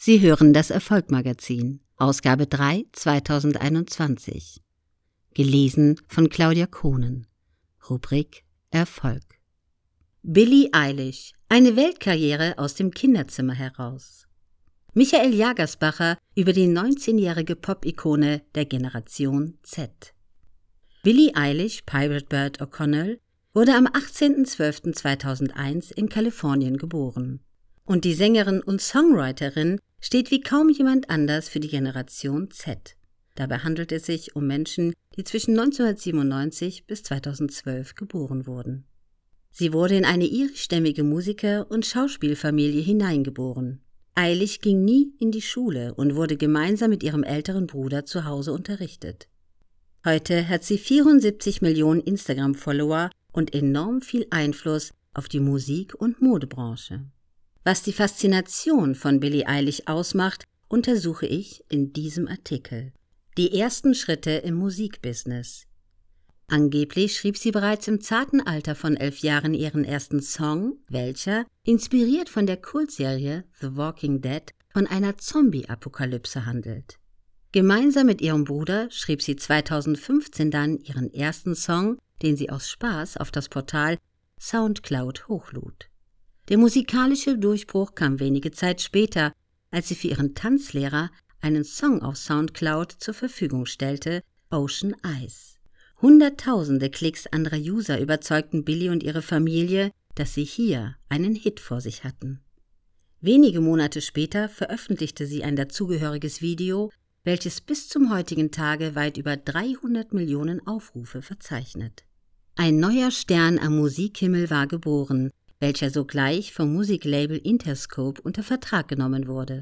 Sie hören das Erfolgmagazin, Ausgabe 3 2021. Gelesen von Claudia Kohnen. Rubrik Erfolg. Billie Eilish, eine Weltkarriere aus dem Kinderzimmer heraus. Michael Jagersbacher über die 19-jährige Pop-Ikone der Generation Z. Billie Eilish Pirate Bird O'Connell wurde am 18.12.2001 in Kalifornien geboren. Und die Sängerin und Songwriterin steht wie kaum jemand anders für die Generation Z. Dabei handelt es sich um Menschen, die zwischen 1997 bis 2012 geboren wurden. Sie wurde in eine irischstämmige Musiker- und Schauspielfamilie hineingeboren. Eilig ging nie in die Schule und wurde gemeinsam mit ihrem älteren Bruder zu Hause unterrichtet. Heute hat sie 74 Millionen Instagram-Follower und enorm viel Einfluss auf die Musik- und Modebranche. Was die Faszination von Billie Eilish ausmacht, untersuche ich in diesem Artikel. Die ersten Schritte im Musikbusiness. Angeblich schrieb sie bereits im zarten Alter von elf Jahren ihren ersten Song, welcher, inspiriert von der Kultserie The Walking Dead, von einer Zombie-Apokalypse handelt. Gemeinsam mit ihrem Bruder schrieb sie 2015 dann ihren ersten Song, den sie aus Spaß auf das Portal Soundcloud hochlud. Der musikalische Durchbruch kam wenige Zeit später, als sie für ihren Tanzlehrer einen Song auf Soundcloud zur Verfügung stellte, Ocean Eyes. Hunderttausende Klicks anderer User überzeugten Billy und ihre Familie, dass sie hier einen Hit vor sich hatten. Wenige Monate später veröffentlichte sie ein dazugehöriges Video, welches bis zum heutigen Tage weit über 300 Millionen Aufrufe verzeichnet. Ein neuer Stern am Musikhimmel war geboren, welcher sogleich vom Musiklabel Interscope unter Vertrag genommen wurde.